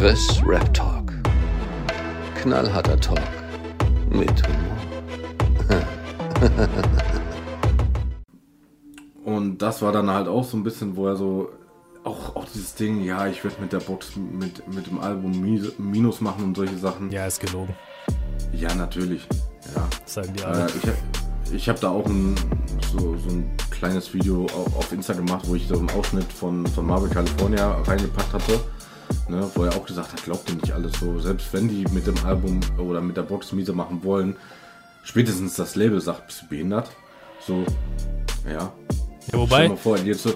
Chris Rap Talk. Knallharter Talk mit Humor. Und das war dann halt auch so ein bisschen, wo er so auch, auch dieses Ding, ja, ich werde mit der Box, mit, mit dem Album Minus machen und solche Sachen. Ja, ist gelogen. Ja, natürlich. Ja. Sagen die alle. Äh, ich ich habe da auch ein, so, so ein kleines Video auf, auf Insta gemacht, wo ich so einen Ausschnitt von, von Marvel California reingepackt hatte. Ne, wo er auch gesagt hat, glaubt ihr nicht alles so. Selbst wenn die mit dem Album oder mit der Box miese machen wollen, spätestens das Label sagt, bist du behindert? So, ja. Ja, wobei. Vor, jetzt so,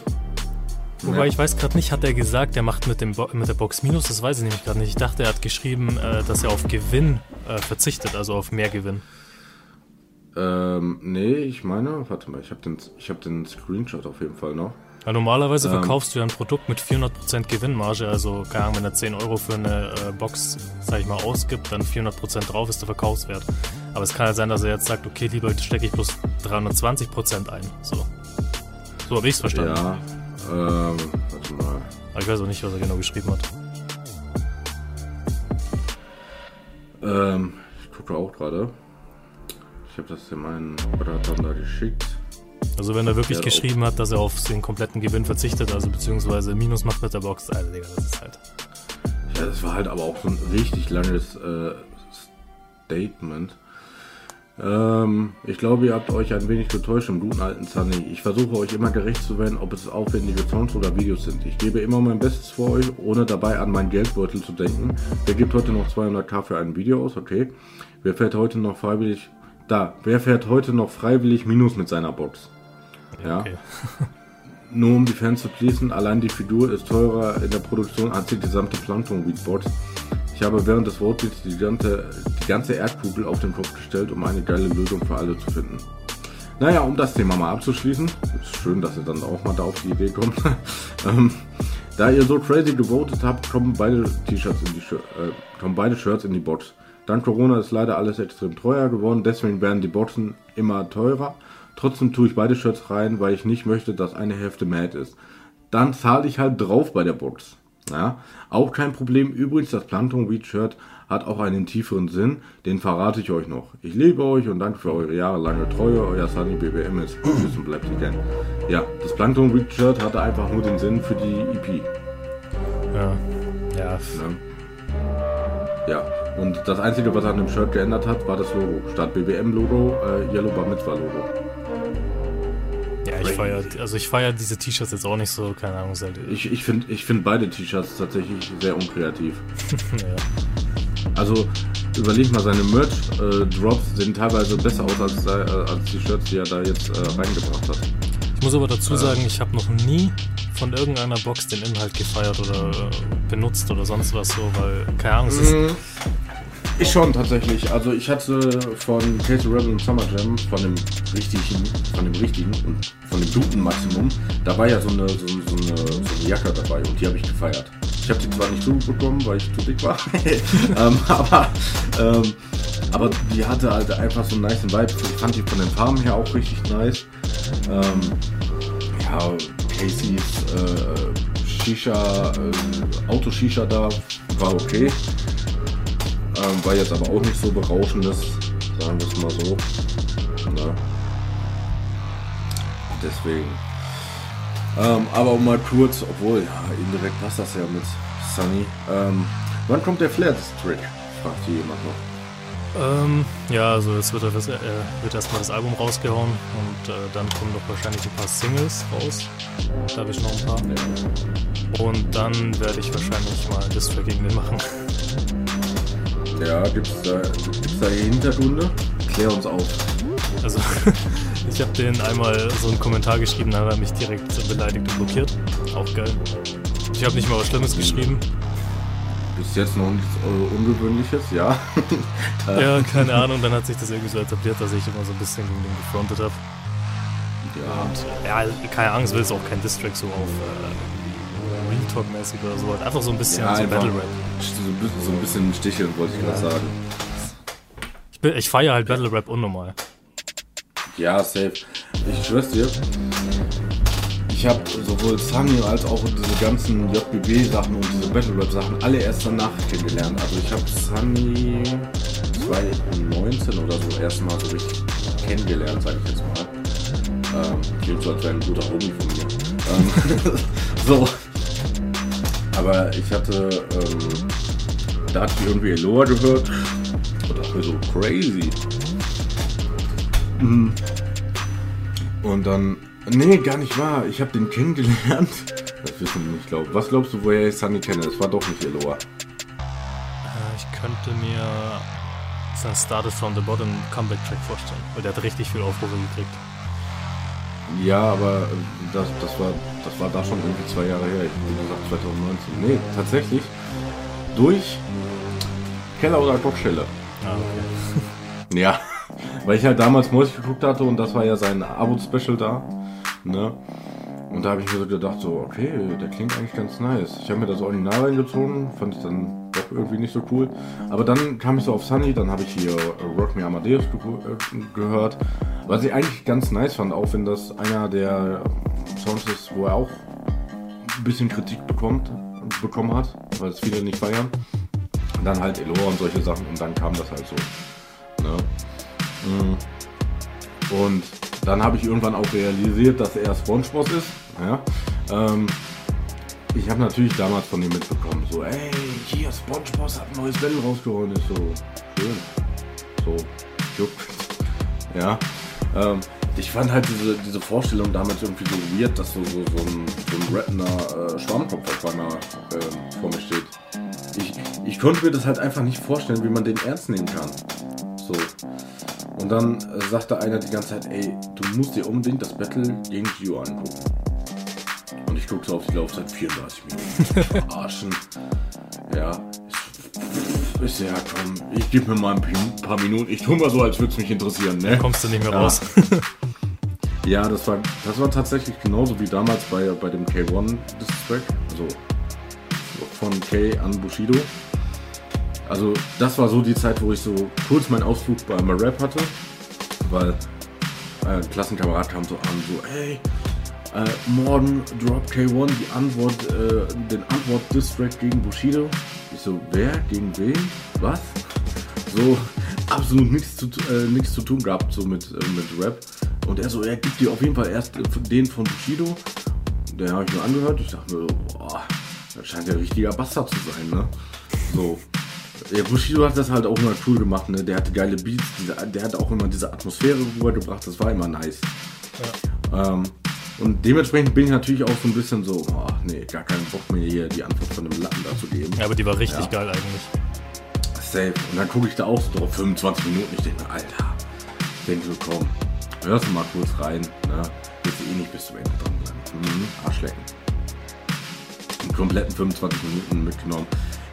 Wobei Ja. ich weiß gerade nicht, hat er gesagt, er macht mit, dem Bo mit der Box Minus? Das weiß ich nämlich gerade nicht. Ich dachte, er hat geschrieben, äh, dass er auf Gewinn äh, verzichtet, also auf mehr Gewinn. Ähm, nee, ich meine, warte mal, ich habe den, ich hab den Screenshot auf jeden Fall noch. Weil normalerweise Ähm. verkaufst du ja ein Produkt mit 400% Gewinnmarge, also keine Ahnung, wenn er 10 Euro für eine äh, Box, sag ich mal, ausgibt, dann 400% drauf ist der Verkaufswert. Aber es kann ja sein, dass er jetzt sagt, okay, lieber stecke ich bloß 320% ein. So. So habe ich es verstanden. Ja, ähm, warte mal. Aber ich weiß auch nicht, was er genau geschrieben hat. Ähm, ich gucke auch gerade. Ich habe das dem einen Berater da geschickt. Also wenn er wirklich Ja, geschrieben hat, dass er auf den kompletten Gewinn verzichtet, also beziehungsweise Minus macht mit der Box, also Digga, das ist halt. Ja, das war halt aber auch so ein richtig langes äh, Statement. Ähm, ich glaube, ihr habt euch ein wenig getäuscht im guten alten Sunny. Ich versuche euch immer gerecht zu werden, ob es aufwendige Songs oder Videos sind. Ich gebe immer mein Bestes für euch, ohne dabei an meinen Geldbeutel zu denken. Wer gibt heute noch 200k für ein Video aus? Okay. Wer fährt heute noch freiwillig... Da. Wer fährt heute noch freiwillig Minus mit seiner Box? Ja. Okay. Nur um die Fans zu pleasen, allein die Figur ist teurer in der Produktion als die gesamte Plankton Beatbox. Ich habe während des Votebeats die ganze, die ganze Erdkugel auf den Kopf gestellt, um eine geile Lösung für alle zu finden. Naja, um das Thema mal abzuschließen, ist schön, dass ihr dann auch mal da auf die Idee kommt. ähm, da ihr so crazy gewotet habt, kommen beide T-Shirts in die Shir- äh, kommen beide Shirts in die Box. Dank Corona ist leider alles extrem teuer geworden, deswegen werden die Boxen immer teurer. Trotzdem tue ich beide Shirts rein, weil ich nicht möchte, dass eine Hälfte mad ist. Dann zahle ich halt drauf bei der Box. Ja, auch kein Problem. Übrigens, das Planton Weed Shirt hat auch einen tieferen Sinn, den verrate ich euch noch. Ich liebe euch und danke für eure jahrelange Treue. Euer Sunny BBM ist Tschüss und bleibt again. Ja, das Plankton Weed Shirt hatte einfach nur den Sinn für die EP. Ja. Ja. Ne? Ja, und das Einzige, was an dem Shirt geändert hat, war das Logo. Statt BBM-Logo, äh, Yellow Bar Mitzvah Logo. Ja, ich feiere, also ich feiere diese T-Shirts jetzt auch nicht so, keine Ahnung, halt, Ich, ich finde ich find beide T-Shirts tatsächlich sehr unkreativ. ja. Also überleg mal, seine Merch-Drops sehen teilweise besser aus als, äh, als die Shirts, die er da jetzt äh, reingebracht hat. Ich muss aber dazu sagen, ich habe noch nie von irgendeiner Box den Inhalt gefeiert oder äh, benutzt oder sonst was so, weil, keine Ahnung, es ist, Ich schon tatsächlich. Also ich hatte von Casey Rebel und Summer Jam, von dem richtigen, von dem richtigen und von dem guten Maximum, da war ja so eine, so, so eine, so eine Jacke dabei und die habe ich gefeiert. Ich habe die zwar nicht zubekommen, weil ich zu dick war, ähm, aber, ähm, aber die hatte halt einfach so einen nice Vibe. Ich fand die von den Farben her auch richtig nice. Ähm, ja, Casey's äh, Shisha, äh, Auto-Shisha da war okay. Ähm, war jetzt aber auch nicht so berauschendes, sagen wir es mal so. Ne? Deswegen. Ähm, aber mal kurz, obwohl, ja, indirekt passt das ja mit Sunny. Ähm, wann kommt der Flair District? Fragt hier jemand noch. Ähm, ja, also jetzt wird, das, äh, wird erstmal das Album rausgehauen und äh, dann kommen doch wahrscheinlich ein paar Singles raus. Da habe ich noch ein paar. Und dann werde ich wahrscheinlich mal gegen den machen. Ja, gibt's da, gibt's da Hintergründe? Klär uns auf. Also, ich habe den einmal so einen Kommentar geschrieben, dann hat er mich direkt beleidigt und blockiert. Auch geil. Ich habe nicht mal was Schlimmes geschrieben. Bis jetzt noch nichts äh, Ungewöhnliches, ja. Ja, keine Ahnung, dann hat sich das irgendwie so etabliert, dass ich immer so ein bisschen gegen den gefrontet habe. ja. Und ja, keine Angst, will es auch kein Distrack so auf äh, Real Talk-mäßig oder so. Einfach so ein bisschen Ja, so Battle Rap. So ein bisschen, so ein bisschen sticheln, wollte ich gerade sagen. Ich, bin- ich feiere halt Battle Rap unnormal. Ja, safe. Ich schwör's dir. Ich habe sowohl Sunny als auch diese ganzen JBB-Sachen und diese Battle Rap-Sachen alle erst danach kennengelernt. Also ich habe Sunny 2019 oder so erstmal so richtig kennengelernt, sage ich jetzt mal. Ähm, klingt so, als wäre ein guter Homie von mir. Ähm, so. Aber ich hatte, ähm, da hatte ich irgendwie Eloa gehört und dachte mir so, crazy. Mhm. Und dann, nee, gar nicht wahr. Ich habe den kennengelernt. Das wissen wir nicht, glaube Was glaubst du, woher ich Sunny kenne? Es war doch nicht Eloa. Äh, ich könnte mir sein Started from the Bottom Comeback-Track vorstellen, weil der hat richtig viel Aufrufe gekriegt. Ja, aber das, das, war, das war da schon irgendwie zwei Jahre her. Wie gesagt, 2019. Nee, tatsächlich durch Keller oder Kochstelle. Ah, okay. Ja, weil ich halt damals Mäusch geguckt hatte und das war ja sein Abo-Special da. Ne? Und da habe ich mir so gedacht, so, okay, der klingt eigentlich ganz nice. Ich habe mir das Original reingezogen, fand ich dann doch irgendwie nicht so cool. Aber dann kam ich so auf Sunny, dann habe ich hier Rock Me Amadeus ge äh, gehört. Was ich eigentlich ganz nice fand, auch wenn das einer der Songs ist, wo er auch ein bisschen Kritik bekommt, bekommen hat, weil es viele nicht feiern. Und dann halt Eloa und solche Sachen und dann kam das halt so. Ne? Mm. Und dann habe ich irgendwann auch realisiert, dass er Spongebob ist. Ja? Ähm, ich habe natürlich damals von ihm mitbekommen, so, ey, hier, Spongebob hat ein neues Battle rausgehauen. Ist so, schön. So, juckt. Ja. Ähm, ich fand halt diese, diese Vorstellung damals irgendwie so weird, dass so, so, so ein, so ein rappender äh, Schwammkopf auf einmal äh, vor mir steht. Ich, ich konnte mir das halt einfach nicht vorstellen, wie man den ernst nehmen kann. So. Dann äh, sagte einer die ganze Zeit, ey, du musst dir unbedingt das Battle gegen Gio angucken. Und ich guckte auf die Laufzeit 34 Minuten. Verarschen. Ja. Ich, ich ja, komm, ich gebe mir mal ein paar Minuten. Ich tue mal so, als würde es mich interessieren, ne? Kommst du nicht mehr Ja. raus. Ja, das war, das war tatsächlich genauso wie damals bei, bei dem K1 Distrack. Also von K an Bushido. Also das war so die Zeit, wo ich so kurz meinen Ausflug bei Rap hatte. Weil äh, ein Klassenkamerad kam so an, so, hey, äh, morgen drop K1 die Antwort, äh, den Antwort-Distrack gegen Bushido. Ich so, wer? Gegen wen? Was? So absolut nichts zu, äh, zu tun gehabt so mit, äh, mit Rap. Und er so, er gibt dir auf jeden Fall erst den von Bushido. Den habe ich mir angehört. Ich dachte mir, boah, das scheint ja richtiger Bastard zu sein, ne? So. Ja, Bushido hat das halt auch immer cool gemacht, ne? Der hatte geile Beats, diese, der hat auch immer diese Atmosphäre rübergebracht, das war immer nice. Ähm, und dementsprechend bin ich natürlich auch so ein bisschen so, oh, nee, gar keinen Bock mehr hier die Antwort von dem Latten da zu geben. Ja, aber die war richtig Ja. geil eigentlich. Safe. Und dann gucke ich da auch so drauf, 25 Minuten. Ich denke mir, Alter, ich denke so, komm, hörst du mal kurz rein. Ne? Willst du eh nicht bis zum Ende dran bleiben. Mhm, Arschlecken. Den kompletten 25 Minuten mitgenommen.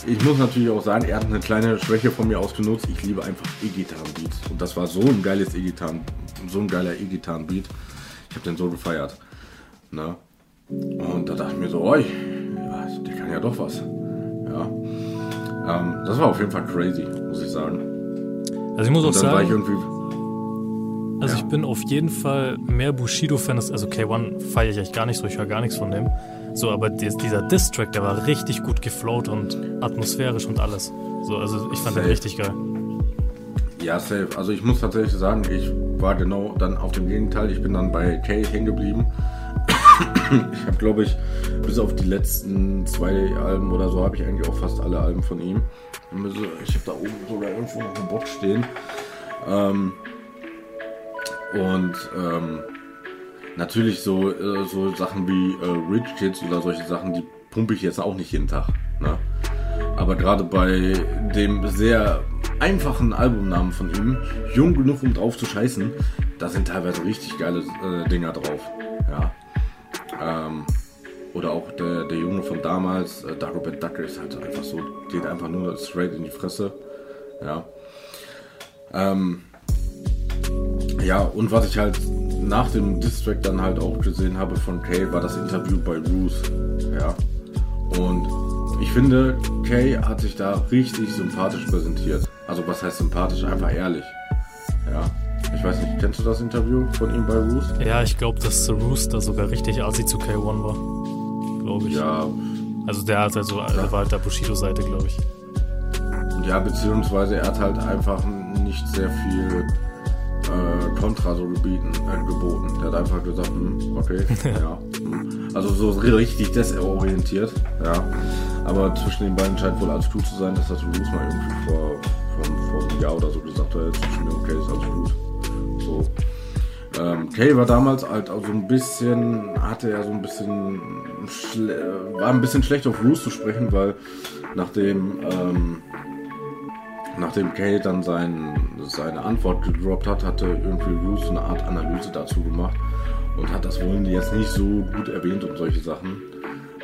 Ich muss natürlich auch sagen, er hat eine kleine Schwäche von mir ausgenutzt. Ich liebe einfach E-Gitarren-Beats. Und das war so ein geiles E-Gitarren, so ein geiler E-Gitarren-Beat. Ich habe den so gefeiert. Ne? Und da dachte ich mir so, oi, ja, der kann ja doch was. Ja. Ähm, das war auf jeden Fall crazy, muss ich sagen. Also ich muss auch ich sagen, irgendwie. also ja. ich bin auf jeden Fall mehr Bushido-Fan. als- Also K1 feiere ich echt gar nicht so, ich höre gar nichts von dem. So, aber dies- dieser Diss-Track, der war richtig gut geflowt und atmosphärisch und alles. So, also ich fand den Safe. richtig geil. Ja, safe. Also ich muss tatsächlich sagen, ich war genau dann auf dem Gegenteil. Ich bin dann bei Kay hängen geblieben. Ich habe, glaube ich, bis auf die letzten zwei Alben oder so, habe ich eigentlich auch fast alle Alben von ihm. Ich habe da oben sogar irgendwo noch eine Box stehen. Ähm, und ähm, natürlich so, äh, so Sachen wie äh, Rich Kids oder solche Sachen, die pumpe ich jetzt auch nicht jeden Tag. Ne? Aber gerade bei dem sehr einfachen Albumnamen von ihm, Jung genug um drauf zu scheißen, da sind teilweise richtig geile äh, Dinger drauf. Ja. Ähm, oder auch der, der Junge von damals, äh, Dagobert Duck ist halt einfach so, geht einfach nur straight in die Fresse. Ja. Ähm, ja, und was ich halt nach dem Distrack dann halt auch gesehen habe von Kay, war das Interview bei Ruth. Ja. Und ich finde, Kay hat sich da richtig sympathisch präsentiert. Also was heißt sympathisch? Einfach ehrlich. Ja. Ich weiß nicht, kennst du das Interview von ihm bei Roost? Ja, ich glaube, dass The Rooster sogar richtig assi zu K1 war. Glaube ich. Ja. Also der hat also, der war halt der Bushido-Seite, glaube ich. Ja, beziehungsweise er hat halt einfach nicht sehr viel äh, Kontra so gebieten, äh, geboten. Der hat einfach gesagt, hm, okay, ja. Also so richtig desorientiert, ja. Aber zwischen den beiden scheint wohl alles gut zu sein. Das hat Bruce mal irgendwie vor, vor, vor einem Jahr oder so gesagt, jetzt zwischen mir okay, ist alles gut. So. Ähm, Kay war damals halt auch so ein bisschen, hatte er so ein bisschen, war ein bisschen schlecht auf Bruce zu sprechen, weil nachdem, ähm, nachdem Kay dann sein, seine Antwort gedroppt hat, hatte irgendwie Bruce eine Art Analyse dazu gemacht und hat das wohl jetzt nicht so gut erwähnt und solche Sachen.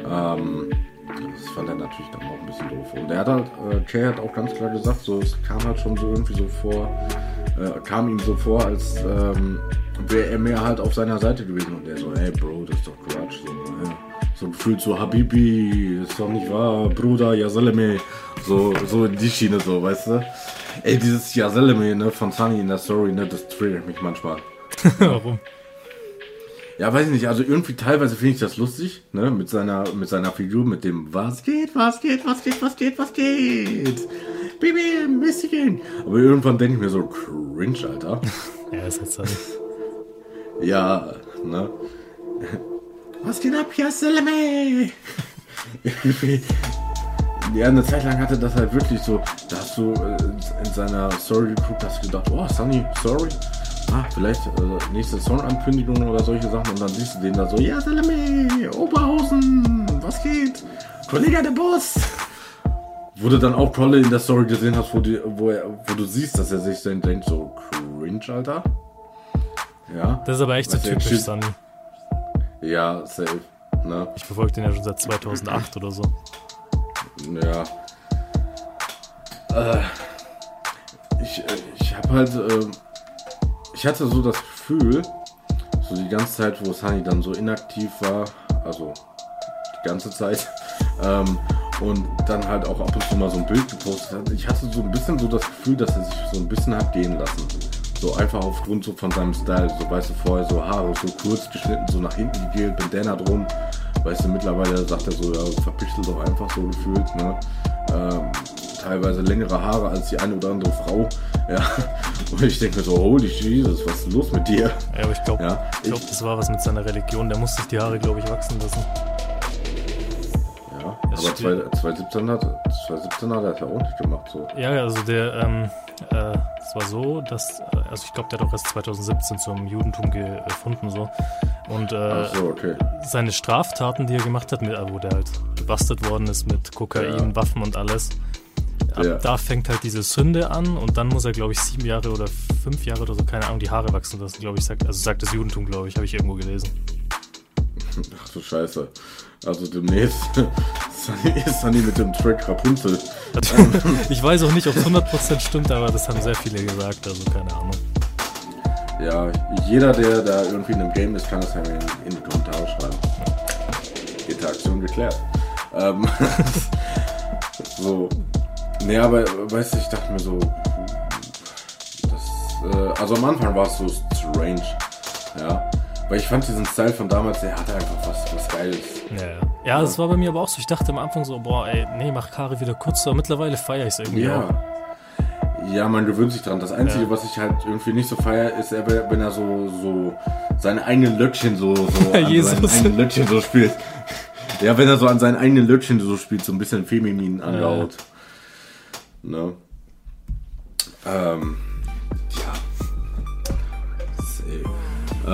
Ähm, das fand er natürlich dann auch ein bisschen doof. Und er hat halt, äh, Kay hat auch ganz klar gesagt, so, es kam halt schon so irgendwie so vor, äh, kam ihm so vor, als ähm, wäre er mehr halt auf seiner Seite gewesen. Und er so, hey Bro, das ist doch Quatsch. So, ja. so gefühlt so, Habibi, ist doch nicht wahr, Bruder, Yasaleme. So, so in die Schiene so, weißt du? Ey, dieses Yasaleme, ne, von Sunny in der Story, ne, das triggert mich manchmal. Warum? Ja, weiß ich nicht. Also irgendwie teilweise finde ich das lustig, ne? Mit seiner, mit seiner Figur, mit dem Was geht, was geht, was geht, was geht, was geht. Baby, Michigan. Aber irgendwann denke ich mir so, cringe, Alter. ja, ist jetzt halt. Ja, ne? Was geht ab, Yaseleme? Ja, eine Zeit lang hatte das halt wirklich so, da hast du äh, in seiner Story geguckt, hast gedacht, oh, Sunny, sorry ah, vielleicht äh, nächste Songankündigung oder solche Sachen und dann siehst du den da so, ja, Salame, Oberhausen, was geht? Kollege der Boss. Wo du dann auch Prolle in der Story gesehen hast, wo, die, wo, er, wo du siehst, dass er sich dann denkt, so cringe, Alter. Ja. Das ist aber echt so typisch, Sunny. Ja, safe. Ne? Ich verfolge den ja schon seit 2008 oder so. Ja. Äh, ich, ich habe halt äh, ich hatte so das Gefühl, so die ganze Zeit, wo Sunny dann so inaktiv war, also die ganze Zeit, ähm, und dann halt auch ab und zu mal so ein Bild gepostet hat, ich hatte so ein bisschen so das Gefühl, dass er sich so ein bisschen hat gehen lassen. So einfach aufgrund so von seinem Style, so weißt du, vorher so Haare so kurz geschnitten, so nach hinten gegelt, Bandana drum. Weißt du, mittlerweile sagt er so, ja, verpichtel doch einfach so gefühlt, ne? Ähm, teilweise längere Haare als die eine oder andere Frau. Ja. Und ich denke mir so, holy Jesus, was ist los mit dir? Ja, aber ich glaube, ja, ich glaub, das war was mit seiner Religion. Der musste sich die Haare, glaube ich, wachsen lassen. Aber 2017 hat, 2017 hat er das ja auch nicht gemacht. So. Ja, also der, ähm, äh, es war so, dass, äh, also ich glaube, der hat auch erst 2017 zum Judentum gefunden, so. Und äh, so, okay. seine Straftaten, die er gemacht hat, mit, äh, wo der halt gebastelt worden ist mit Kokain, ja. Waffen und alles, ab ja. da fängt halt diese Sünde an und dann muss er, glaube ich, sieben Jahre oder fünf Jahre oder so, keine Ahnung, die Haare wachsen lassen, glaube ich. Sagt, also sagt das Judentum, glaube ich, habe ich irgendwo gelesen. Ach du Scheiße. Also demnächst ist Sunny mit dem Track Rapunzel. ich weiß auch nicht, ob es 100% stimmt, aber das haben sehr viele gesagt, also keine Ahnung. Ja, jeder, der da irgendwie in einem Game ist, kann das ja in, in die Kommentare schreiben. Interaktion geklärt. Ähm, so, Nee, aber weißt du, ich dachte mir so, das, äh, also am Anfang war es so strange, ja. Weil ich fand diesen Style von damals, der hatte einfach was, was Geiles. Ja, ja. das war bei mir aber auch so. Ich dachte am Anfang so, boah, ey, nee, mach Kari wieder kurz, aber mittlerweile feiere ich es irgendwie ja. auch. Ja, man gewöhnt sich dran. Das Einzige, ja. was ich halt irgendwie nicht so feiere, ist, wenn er so, so seine eigenen Löckchen so, so an seinen eigenen Löckchen so spielt. Ja, wenn er so an seinen eigenen Löckchen so spielt, so ein bisschen feminin angehaut. Ja. Ne? Ähm, ja.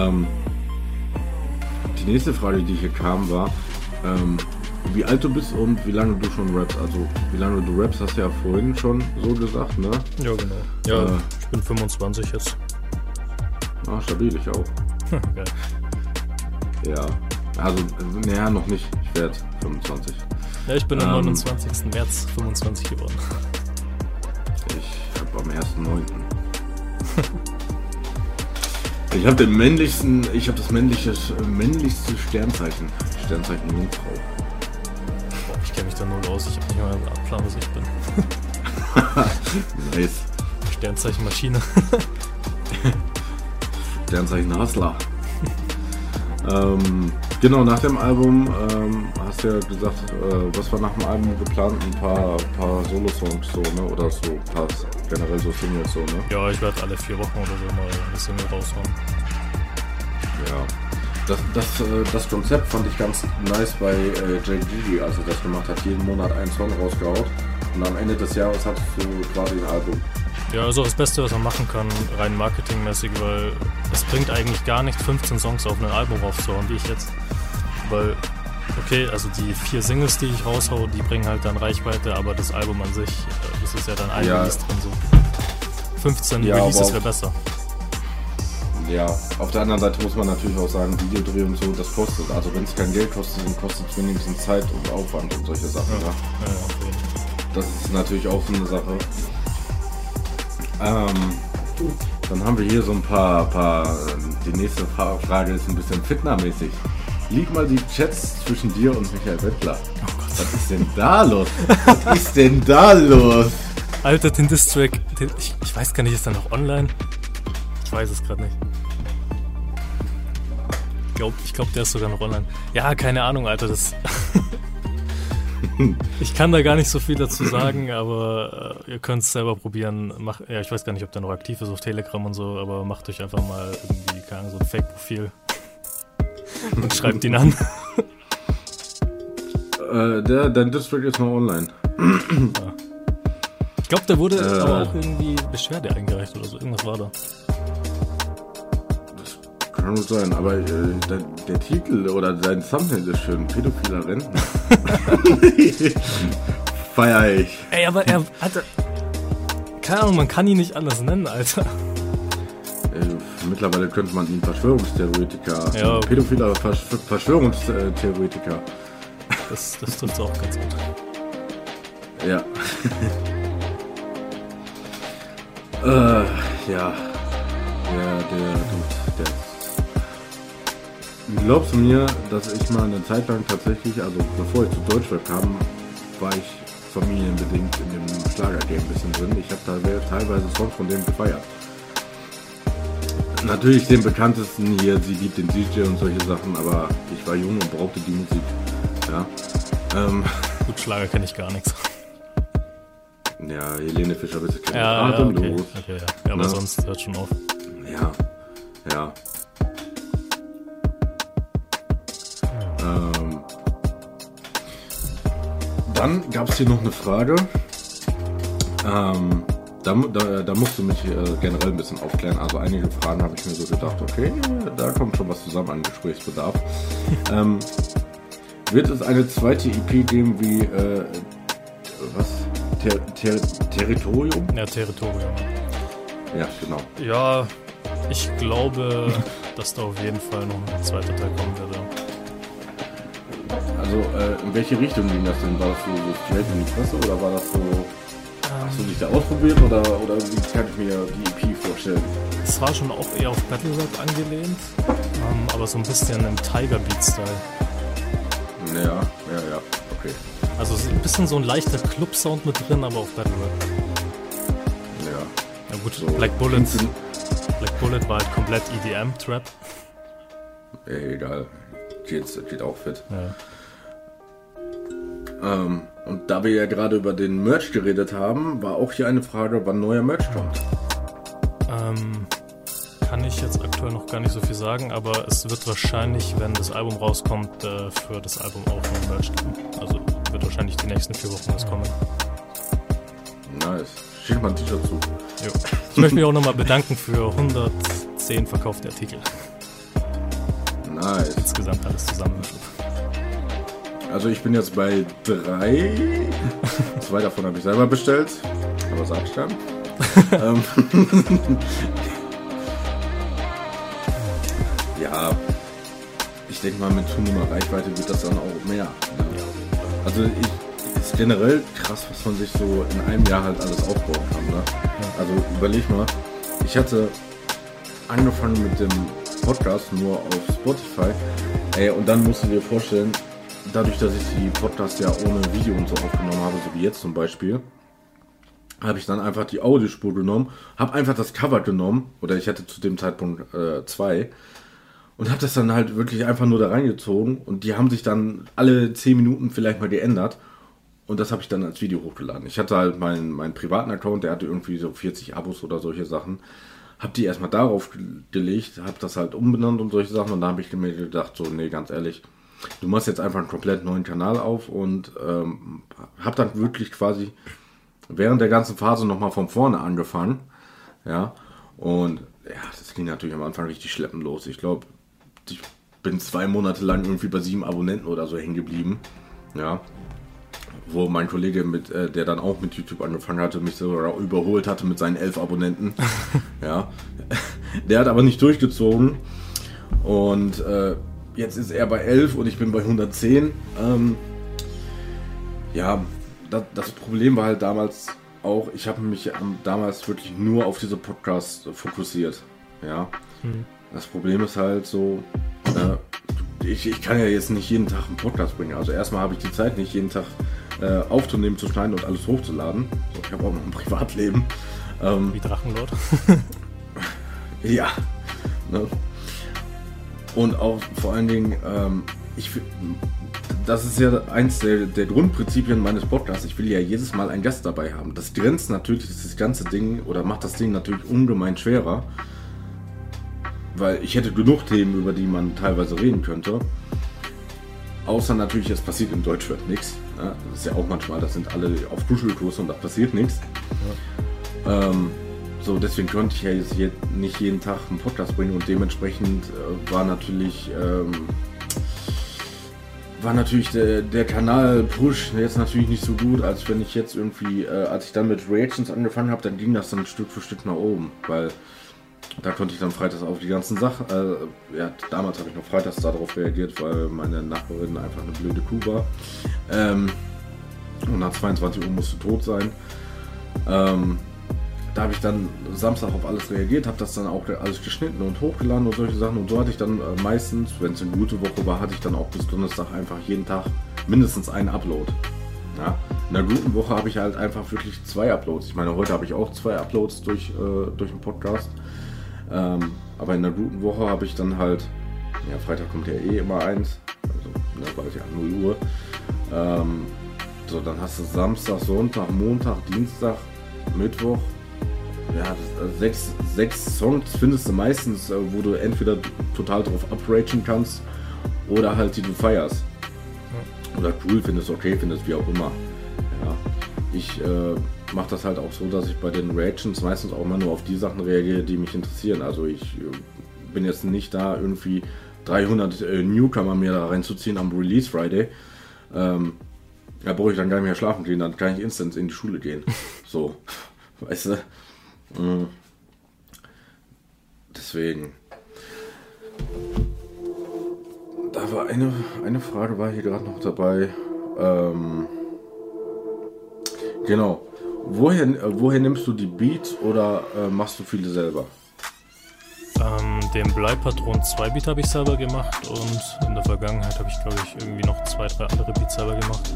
Ähm, die nächste Frage, die hier kam, war, ähm, wie alt du bist und wie lange du schon rappst. Also, wie lange du rappst, hast du ja vorhin schon so gesagt, ne? Ja, genau. Ja, äh, ich bin 25 jetzt. Ah, stabil, ich auch. Geil. Ja, also, naja, noch nicht. Ich werde 25. Ja, ich bin am 29. Ähm, März 25 geworden am 1.9. ich habe den männlichsten, ich habe das männliche, männlichste Sternzeichen. Sternzeichen Jungfrau. Boah, ich kenne mich da null aus, ich habe nicht mal einen Plan, was ich bin. nice. Sternzeichen Maschine. Sternzeichen Hustler. ähm, genau, nach dem Album ähm, hast du ja gesagt, äh, was war nach dem Album geplant? Ein paar, paar Solo-Songs so, ne? Oder so, paar, generell so Singles so, ne? Ja, ich werde alle vier Wochen oder so mal eine Single raushauen. Ja. Das, das, äh, das Konzept fand ich ganz nice bei äh, Gigi, als er das gemacht hat. Jeden Monat einen Song rausgehaut. Und am Ende des Jahres hattest du quasi ein Album. Ja, also das Beste, was man machen kann, rein marketingmäßig, weil es bringt eigentlich gar nicht 15 Songs auf ein Album raufzuhauen, wie ich jetzt. Weil, okay, also die vier Singles, die ich raushau, die bringen halt dann Reichweite, aber das Album an sich, äh, das ist ja dann ein Ja. Release drin so. 15 Ja, Releases wäre besser. Ja, auf der anderen Seite muss man natürlich auch sagen, Videodreh und so, das kostet. Also wenn es kein Geld kostet, dann kostet es wenigstens Zeit und Aufwand und solche Sachen. Ja, Ja. ja, Fall. Das ist natürlich auch so eine Sache. Ähm, dann haben wir hier so ein paar, paar die nächste Fra- Frage ist ein bisschen fitnermäßig. Lieg mal die Chats zwischen dir und Michael Wettler. Was ist denn da los? Was ist denn da los? Alter, den Distrack, ich, ich weiß gar nicht, ist der noch online? Ich weiß es gerade nicht. Ich glaube, glaub, der ist sogar noch online. Ja, keine Ahnung, Alter, das. ich kann da gar nicht so viel dazu sagen, aber äh, ihr könnt es selber probieren. Mach, ja, ich weiß gar nicht, ob der noch aktiv ist auf Telegram und so, aber macht euch einfach mal irgendwie, keine Ahnung, so ein Fake-Profil und schreibt ihn an. Äh, der, dein District ist noch online. Ich glaube, der wurde Äh. aber auch irgendwie Beschwerde eingereicht oder so. Irgendwas war da. Kann gut sein, aber äh, der, der Titel oder dein Thumbnail ist schön. Pädophiler Rentner. Feier ich. Ey, aber er hatte. Keine Ahnung, man kann ihn nicht anders nennen, Alter. Äh, mittlerweile könnte man ihn Verschwörungstheoretiker, Ja. pädophiler Versch Verschwörungstheoretiker. Das, das trifft auch ganz gut. Ja. äh, ja. Der, der, Dude, der. Glaubst du mir, dass ich mal eine Zeit lang tatsächlich, also bevor ich zu Deutschrap kam, war ich familienbedingt in dem Schlagergame ein bisschen drin. Ich habe teilweise, teilweise Songs von dem gefeiert. Natürlich den bekanntesten hier, sie liebt den DJ und solche Sachen, aber ich war jung und brauchte die Musik. Ja. Ähm, Gut, Schlager kenne ich gar nichts. ja, Helene Fischer, bitte kennen. Ja, ja, okay. Okay ja. ja, aber Ne? sonst hört schon auf. Ja, ja. Dann gab es hier noch eine Frage. Ähm, da, da, da musst du mich äh, generell ein bisschen aufklären. Also einige Fragen habe ich mir so gedacht, okay, da kommt schon was zusammen an Gesprächsbedarf. ähm, wird es eine zweite EP geben wie äh, was? Ter Ter Territorium? Ja, Territorium. Ja, genau. Ja, ich glaube, dass da auf jeden Fall noch ein zweiter Teil kommen wird. Also, äh, in welche Richtung ging das denn? War das so, so straight in die Fresse oder war das so. Hast du dich da ausprobiert oder, oder wie kann ich mir die EP vorstellen? Es war schon auch eher auf Battle Rap angelehnt, ähm, aber so ein bisschen im Tiger Beat Style. Ja, ja, ja, okay. Also so ein bisschen so ein leichter Club-Sound mit drin, aber auf Battle Rap. Ja. Ja gut, So Black Bullet, Black Bullet war halt komplett EDM-Trap. Ey, egal. Geht, geht auch fit. Ja. Ähm, und da wir ja gerade über den Merch geredet haben, war auch hier eine Frage, wann neuer Merch kommt. Ähm, kann ich jetzt aktuell noch gar nicht so viel sagen, aber es wird wahrscheinlich, wenn das Album rauskommt, äh, für das Album auch noch Merch geben. Also wird wahrscheinlich die nächsten vier Wochen was kommen. Nice. Schick mal ein T-Shirt zu. Jo. Ich möchte mich auch nochmal bedanken für 110 verkaufte Artikel. Nice. Insgesamt alles zusammen. Also ich bin jetzt bei drei. Zwei davon habe ich selber bestellt. Aber sag's dann. ähm, ja, ich denke mal, mit zunehmender Reichweite wird das dann auch mehr. Also ich, ist generell krass, was man sich so in einem Jahr halt alles aufbauen kann. Ne? Also überleg mal, ich hatte angefangen mit dem Podcast nur auf Spotify. Ey, und dann musst du dir vorstellen, dadurch, dass ich die Podcasts ja ohne Video und so aufgenommen habe, so wie jetzt zum Beispiel, habe ich dann einfach die Audiospur genommen, habe einfach das Cover genommen, oder ich hatte zu dem Zeitpunkt äh, zwei, und habe das dann halt wirklich einfach nur da reingezogen und die haben sich dann alle 10 Minuten vielleicht mal geändert und das habe ich dann als Video hochgeladen. Ich hatte halt meinen, meinen privaten Account, der hatte irgendwie so 40 Abos oder solche Sachen. Habe die erstmal darauf gelegt, habe das halt umbenannt und solche Sachen und da habe ich mir gedacht, so, nee, ganz ehrlich, du machst jetzt einfach einen komplett neuen Kanal auf und ähm, habe dann wirklich quasi während der ganzen Phase nochmal von vorne angefangen. Ja, und ja, das ging natürlich am Anfang richtig schleppend los. Ich glaube, ich bin zwei Monate lang irgendwie bei sieben Abonnenten oder so hängen geblieben. Ja. Wo mein Kollege, mit, äh, der dann auch mit YouTube angefangen hatte, mich sogar überholt hatte mit seinen elf Abonnenten. ja. Der hat aber nicht durchgezogen. Und äh, jetzt ist er bei 11 und ich bin bei 110. Ähm, ja, das, das, Problem war halt damals auch, ich habe mich ähm, damals wirklich nur auf diese Podcasts fokussiert. Ja. Hm. Das Problem ist halt so, äh, ich, ich kann ja jetzt nicht jeden Tag einen Podcast bringen. Also erstmal habe ich die Zeit nicht, jeden Tag äh, aufzunehmen, zu schneiden und alles hochzuladen. So, ich habe auch noch ein Privatleben. Ähm, Wie Drachenlord. ja. Ne? Und auch vor allen Dingen, ähm, ich das ist ja eins der, der, Grundprinzipien meines Podcasts. Ich will ja jedes Mal einen Gast dabei haben. Das grenzt natürlich das ganze Ding oder macht das Ding natürlich ungemein schwerer weil ich hätte genug Themen, über die man teilweise reden könnte. Außer natürlich, es passiert im Deutschrap nichts. Ja, das ist ja auch manchmal, das sind alle auf Kuschelkurs und da passiert nichts. Ja. Ähm, so, deswegen könnte ich ja jetzt nicht jeden Tag einen Podcast bringen und dementsprechend äh, war natürlich ähm, war natürlich der, der Kanal Push jetzt natürlich nicht so gut, als wenn ich jetzt irgendwie, äh, als ich dann mit Reactions angefangen habe, dann ging das dann Stück für Stück nach oben, weil da konnte ich dann freitags auf die ganzen Sachen, äh, ja, damals habe ich noch freitags darauf reagiert, weil meine Nachbarin einfach eine blöde Kuh war. Ähm, und nach 22 Uhr musste tot sein. Ähm, da habe ich dann Samstag auf alles reagiert, habe das dann auch alles geschnitten und hochgeladen und solche Sachen. Und so hatte ich dann äh, meistens, wenn es eine gute Woche war, hatte ich dann auch bis Donnerstag einfach jeden Tag mindestens einen Upload. Ja, in einer guten Woche habe ich halt einfach wirklich zwei Uploads. Ich meine, heute habe ich auch zwei Uploads durch, äh, durch den Podcast. Ähm, aber in einer guten Woche habe ich dann halt, ja, Freitag kommt ja eh immer eins, also ne, bald ja 0 Uhr. Ähm, so, dann hast du Samstag, Sonntag, Montag, Dienstag, Mittwoch. Ja, sechs, sechs Songs findest du meistens, äh, wo du entweder total drauf upragen kannst oder halt die du feierst. Oder cool findest, okay findest, wie auch immer. Ja, ich äh, mache das halt auch so, dass ich bei den Reactions meistens auch mal nur auf die Sachen reagiere, die mich interessieren. Also ich äh, bin jetzt nicht da irgendwie 300 äh, Newcomer mir da reinzuziehen am Release Friday. Ähm, da brauche ich dann gar nicht mehr schlafen gehen, dann kann ich instant in die Schule gehen. So, weißt du? Mhm. Deswegen. Da war eine, eine Frage war hier gerade noch dabei. Ähm, genau. Woher, äh, woher nimmst du die Beats oder äh, machst du viele selber? Ähm, den Bleipatron 2 Beat habe ich selber gemacht und in der Vergangenheit habe ich, glaube ich, irgendwie noch zwei, drei andere Beats selber gemacht.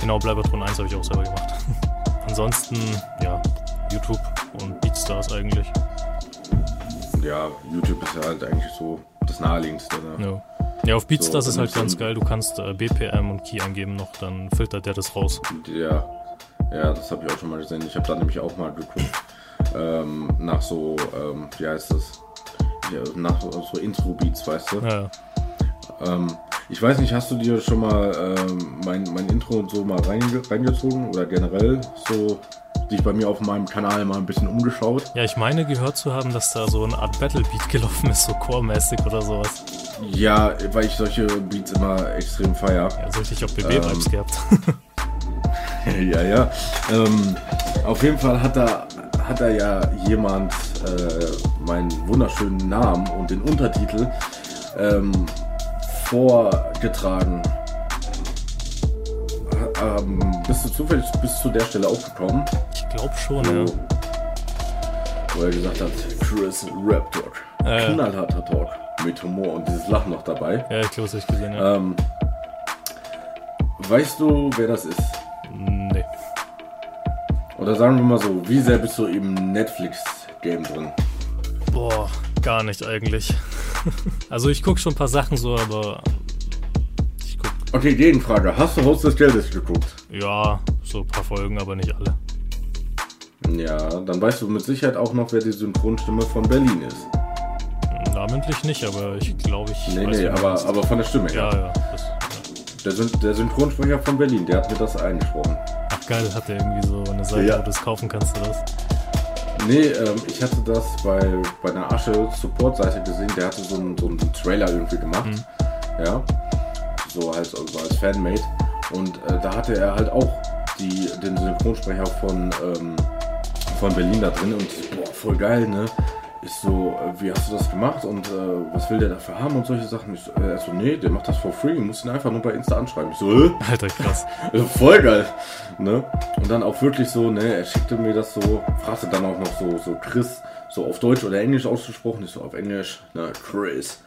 Genau, Bleipatron 1 habe ich auch selber gemacht. Ansonsten, ja, YouTube und Beatstars eigentlich. Ja, YouTube ist ja halt eigentlich so das naheliegendste. Ne? Ja. Ja, auf Beatstars so, ist halt ganz geil. Du kannst äh, BPM und Key angeben noch, dann filtert der das raus. Ja, ja, das habe ich auch schon mal gesehen. Ich habe da nämlich auch mal geguckt. Ähm, nach so, ähm, wie heißt das? Ja, nach so Intro-Beats, weißt du? Ja. Ähm, ich weiß nicht, hast du dir schon mal ähm, mein, mein Intro und so mal reinge reingezogen oder generell so dich bei mir auf meinem Kanal mal ein bisschen umgeschaut? Ja, ich meine gehört zu haben, dass da so eine Art Battle-Beat gelaufen ist, so core-mäßig oder sowas. Ja, weil ich solche Beats immer extrem feier. Ja, so richtig auf BB-Vibes ähm, gehabt. ja, ja. Ähm, auf jeden Fall hat da, hat da ja jemand äh, meinen wunderschönen Namen und den Untertitel ähm, vorgetragen. Ähm, bist du zufällig bis zu der Stelle aufgekommen? Ich glaube schon, wo, ja. Wo er gesagt hat, Chris Rap Talk. Äh, Knallharter Talk. Mit Humor und dieses Lachen noch dabei. Ja, ich glaube, das ich gesehen, ja. Ähm, weißt du, wer das ist? Oder sagen wir mal so, wie sehr bist du im Netflix-Game drin? Boah, gar nicht eigentlich. also ich gucke schon ein paar Sachen so, aber. Okay, Gegenfrage. Hast du Haus des Geldes geguckt? Ja, so ein paar Folgen, aber nicht alle. Ja, dann weißt du mit Sicherheit auch noch, wer die Synchronstimme von Berlin ist. Namentlich nicht, aber ich glaube, ich. Nee, weiß, nee, aber, aber von der Stimme Ja, her. ja. Das, ja. Der, Syn der Synchronsprecher von Berlin, der hat mir das eingesprochen. Ach geil, hat der irgendwie so eine Seite, Ja. wo du es kaufen kannst oder was? Nee, ähm, ich hatte das bei, bei einer Asche Support-Seite gesehen, der hatte so einen, so einen Trailer irgendwie gemacht. Ja. So als, so als Fanmate. Und äh, da hatte er halt auch die, den Synchronsprecher von, ähm, von Berlin da drin und boah, voll geil, ne? Ich so, äh, wie hast du das gemacht und äh, was will der dafür haben und solche Sachen? Ich so, äh, er so, nee, der macht das for free, du musst ihn einfach nur bei Insta anschreiben. Ich so, äh? Alter, krass. Also voll geil. Ne? Und dann auch wirklich so, ne, er schickte mir das so, fragte dann auch noch so, so Chris, so auf Deutsch oder Englisch ausgesprochen, ich so auf Englisch, na, Chris.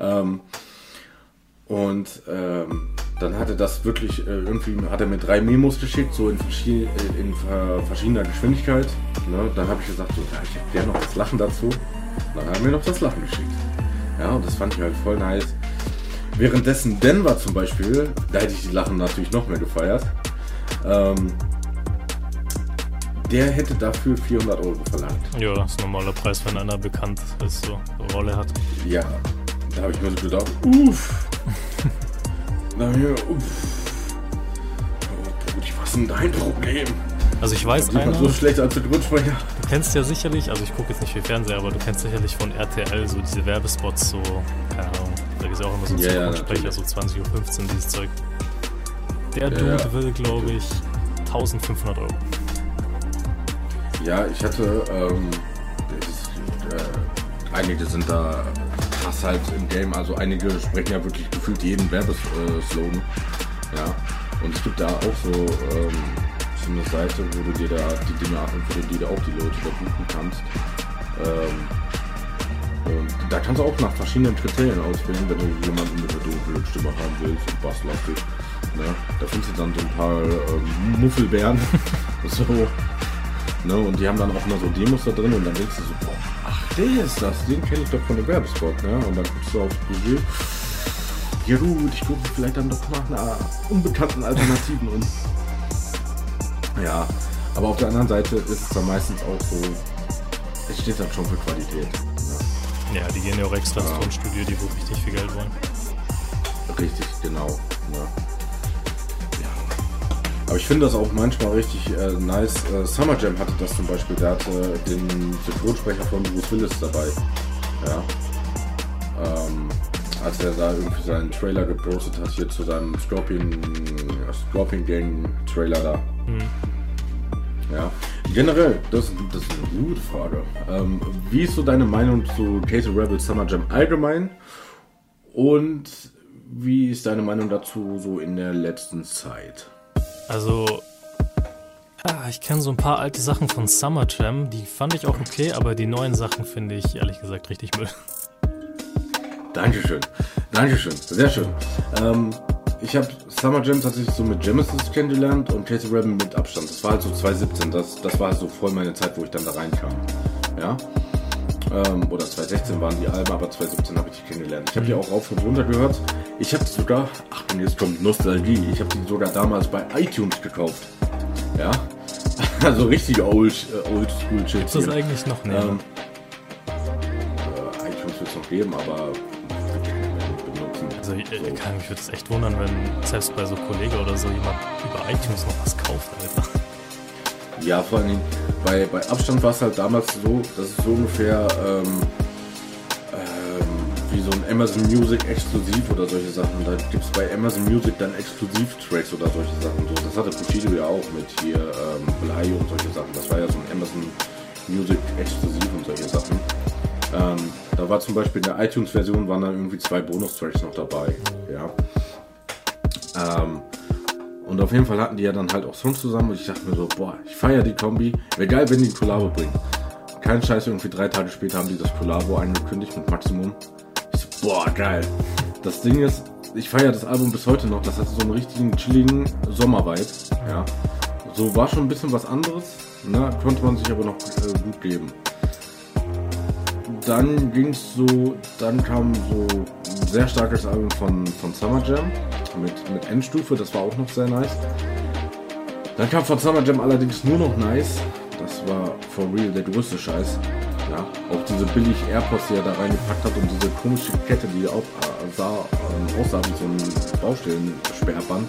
Ähm, und ähm, dann hatte das wirklich, äh, irgendwie hat er mir drei Memos geschickt, so in, verschi äh, in ver verschiedener Geschwindigkeit. Ne? Dann habe ich gesagt, so, ja, ich hätte gerne noch das Lachen dazu. Dann hat er mir noch das Lachen geschickt. Ja, und das fand ich halt voll nice. Währenddessen Denver zum Beispiel, da hätte ich die Lachen natürlich noch mehr gefeiert. Ähm, der hätte dafür 400 Euro verlangt. Ja, das ist ein normaler Preis, wenn einer bekannt ist, so eine Rolle hat. Ja, da habe ich mir so gedacht, uff. Na hier, uff. Oh, Brudi, was ist denn dein Problem? Also ich weiß man einer, so schlecht als du kennst ja sicherlich, also ich gucke jetzt nicht viel Fernseher, aber du kennst sicherlich von RTL so diese Werbespots, so, keine Ahnung, da ist ja auch immer so ein Ja, ja, Synchronsprecher, so 20.15 Uhr, dieses Zeug. Der Ja, Dude ja. will, glaube ich, 1500 Euro. Ja, ich hatte, ähm, das ist, äh, einige sind da krass halt im Game, also einige sprechen ja wirklich gefühlt jeden Werbeslogan. Ja, und es gibt da auch so, ähm, so eine Seite, wo du dir da die Dinge wo du dir auch die Leute da buchen kannst. Ähm, und da kannst du auch nach verschiedenen Kriterien auswählen, wenn du jemanden mit einer dunklen Stimme haben willst und basslastig. Ne? Da findest du dann so ein paar ähm, Muffelbären. so, Ne, und die haben dann auch immer so Demos da drin und dann denkst du so, boah, der ist das, den kenne ich doch von dem Werbespot, ne? Und dann guckst du aufs Budget. Ja gut, ich gucke vielleicht dann doch nach einer unbekannten Alternativen und. Ja, aber auf der anderen Seite ist es dann meistens auch so, es steht dann schon für Qualität. Ne? Ja, die gehen ja auch extra ins Ja. Tonstudio, die wo richtig viel Geld wollen. Richtig, genau. Ne? Aber ich finde das auch manchmal richtig äh, nice. Äh, Summer Jam hatte das zum Beispiel, der hatte den Synchronsprecher von Bruce Willis dabei. Ja. Ähm, als er da irgendwie seinen Trailer gepostet hat, hier zu seinem Scorpion, äh, Scorpion Gang Trailer da. Ja. Generell, das, das ist eine gute Frage. Ähm, wie ist so deine Meinung zu Casey Rebel Summer Jam allgemein? Und wie ist deine Meinung dazu so in der letzten Zeit? Also, ah, ich kenne so ein paar alte Sachen von Summer Jam, die fand ich auch okay, aber die neuen Sachen finde ich ehrlich gesagt richtig Müll. Dankeschön. Dankeschön. Sehr schön. Ähm, ich habe Summer Jam tatsächlich so mit Genesis kennengelernt und Casey Rebel mit Abstand. Das war halt so 2017. Das, das war so voll meine Zeit, wo ich dann da reinkam. Ja. Ähm, oder 2016 waren die Alben, aber 2017 habe ich die kennengelernt. Ich habe die auch rauf und runter gehört. Ich habe die sogar, ach und jetzt kommt Nostalgie, ich habe die sogar damals bei iTunes gekauft. Ja. Also richtig old, äh, old school shit. Ist das eigentlich noch? Nee. Ähm, äh, iTunes wird es noch geben, aber also, ich, ich kann mich würde es echt wundern, wenn selbst bei so Kollege oder so jemand über iTunes noch was kauft, Alter. Ja, vor Dingen bei, bei Abstand war es halt damals so, dass es so ungefähr ähm, ähm, wie so ein Amazon Music exklusiv oder solche Sachen. Da gibt es bei Amazon Music dann Exklusiv-Tracks oder solche Sachen. So, das hatte Bushido ja auch mit hier ähm, Blei und solche Sachen. Das war ja so ein Amazon Music exklusiv und solche Sachen. Ähm, da war zum Beispiel in der iTunes-Version waren dann irgendwie zwei Bonustracks noch dabei. Ja. Ähm, und auf jeden Fall hatten die ja dann halt auch Songs zusammen und ich dachte mir so, boah, ich feiere die Kombi. Wäre geil, wenn die ein Kollabo bringen. Kein Scheiß, irgendwie drei Tage später haben die das Kollabo angekündigt mit Maximum. Ich so, boah, geil. Das Ding ist, ich feiere das Album bis heute noch. Das hat so einen richtigen chilligen Sommer-Vibe. Ja. So war schon ein bisschen was anderes, ne? konnte man sich aber noch äh, gut geben. Dann ging es so, dann kam so ein sehr starkes Album von, von Summer Jam mit, mit Endstufe, das war auch noch sehr nice. Dann kam von Summer Jam allerdings nur noch nice, das war for real der größte Scheiß. Ja, auch diese billig Airpods, die er da reingepackt hat und diese komische Kette, die auch äh, sah, äh, aussah wie so ein Baustellensperrband.